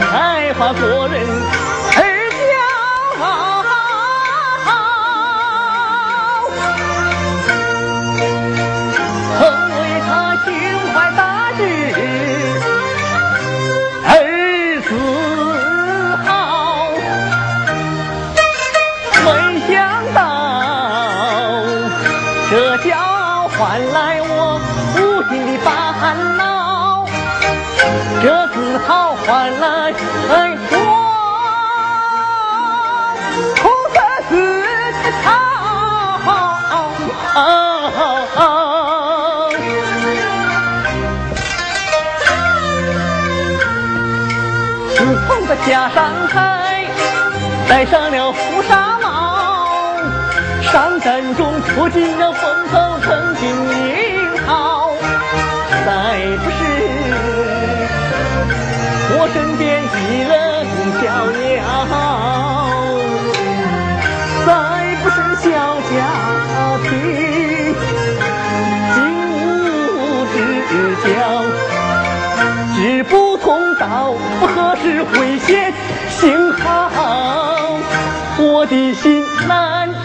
爱花做人儿骄傲，曾为他心怀大志儿子好，没想到这骄傲换来我无尽的大烦恼。这只好换来我红色丝草。自从的下山台，戴上了乌纱帽，上阵中出尽了风头，曾经名号，再不是我身边几人逍遥，再不是小家庭，金屋之交。志不同道，何时会现信号？我的心难。